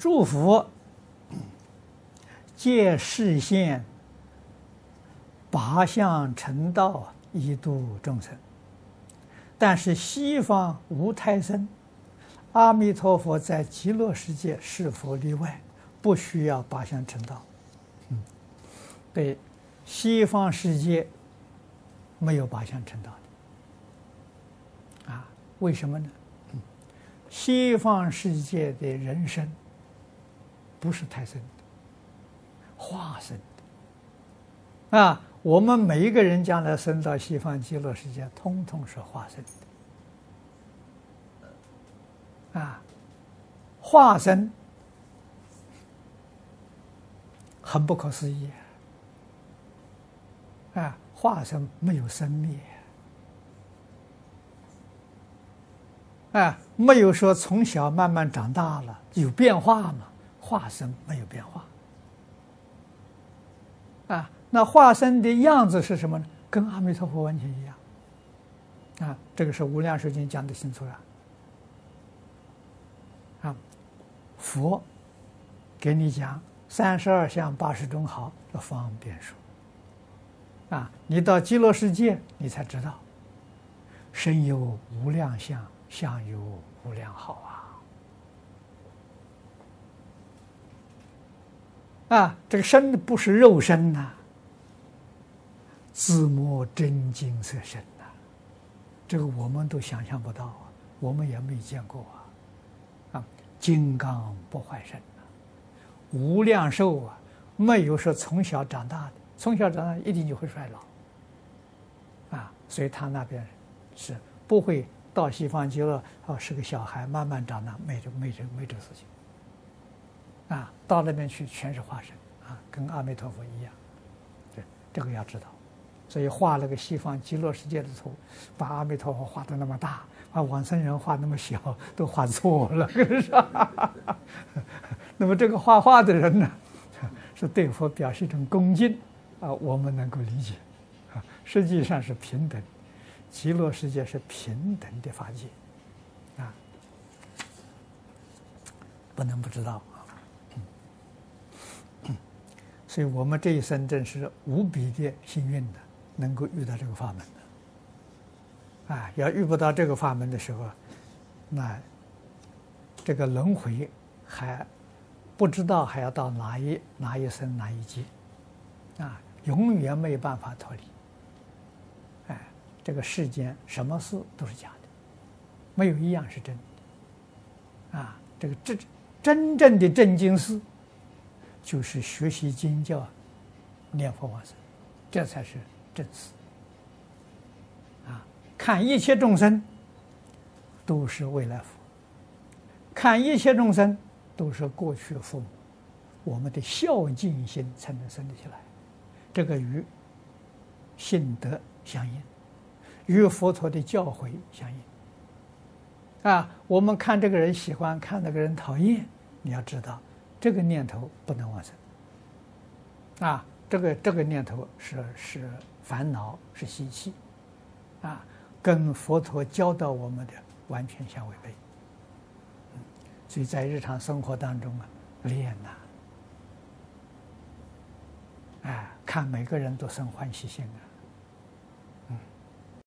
诸佛皆示现八相成道一度众生，但是西方无胎生，阿弥陀佛在极乐世界是否例外？不需要八相成道。嗯，对，西方世界没有八相成道的。啊，为什么呢？西方世界的人生不是胎生的，化生的。啊，我们每一个人将来生到西方极乐世界，通通是化生的。啊，化生很不可思议。啊，化生没有生灭。啊，没有说从小慢慢长大了有变化吗？化身没有变化。啊，那化身的样子是什么呢？跟阿弥陀佛完全一样。啊，这个是《无量寿经》讲的清楚了。啊，佛给你讲三十二相八十种好的方便说。啊，你到极乐世界，你才知道，身有无量相。相有无量好啊！啊，这个身不是肉身呐、自摸真金色身呐、这个我们都想象不到啊，我们也没见过啊！啊，金刚不坏身呐、无量寿啊，没有说从小长大的，从小长大一定就会衰老啊，所以他那边是不会。到西方极乐啊，是个小孩，慢慢长大，没这没这没这事情，啊，到那边去全是化身啊，跟阿弥陀佛一样，对，这个要知道，所以画那个西方极乐世界的图，把阿弥陀佛画的那么大，把往生人画那么小，都画错了，是吧？那么这个画画的人呢，是对佛表示一种恭敬啊，我们能够理解，啊，实际上是平等。极乐世界是平等的法界，啊，不能不知道啊。所以我们这一生真是无比的幸运的，能够遇到这个法门的。啊，要遇不到这个法门的时候，那这个轮回还不知道还要到哪一哪一生哪一劫，啊，永远没有办法脱离。这个世间什么事都是假的，没有一样是真的。啊，这个真真正的正经事，就是学习经教、念佛往生，这才是正事。啊，看一切众生都是未来佛，看一切众生都是过去父母，我们的孝敬心才能生得起来，这个与信德相应。与佛陀的教诲相应啊！我们看这个人喜欢，看那个人讨厌，你要知道，这个念头不能往生啊！这个这个念头是是烦恼，是习气啊，跟佛陀教导我们的完全相违背。所以在日常生活当中啊，练呐，哎，看每个人都生欢喜心啊。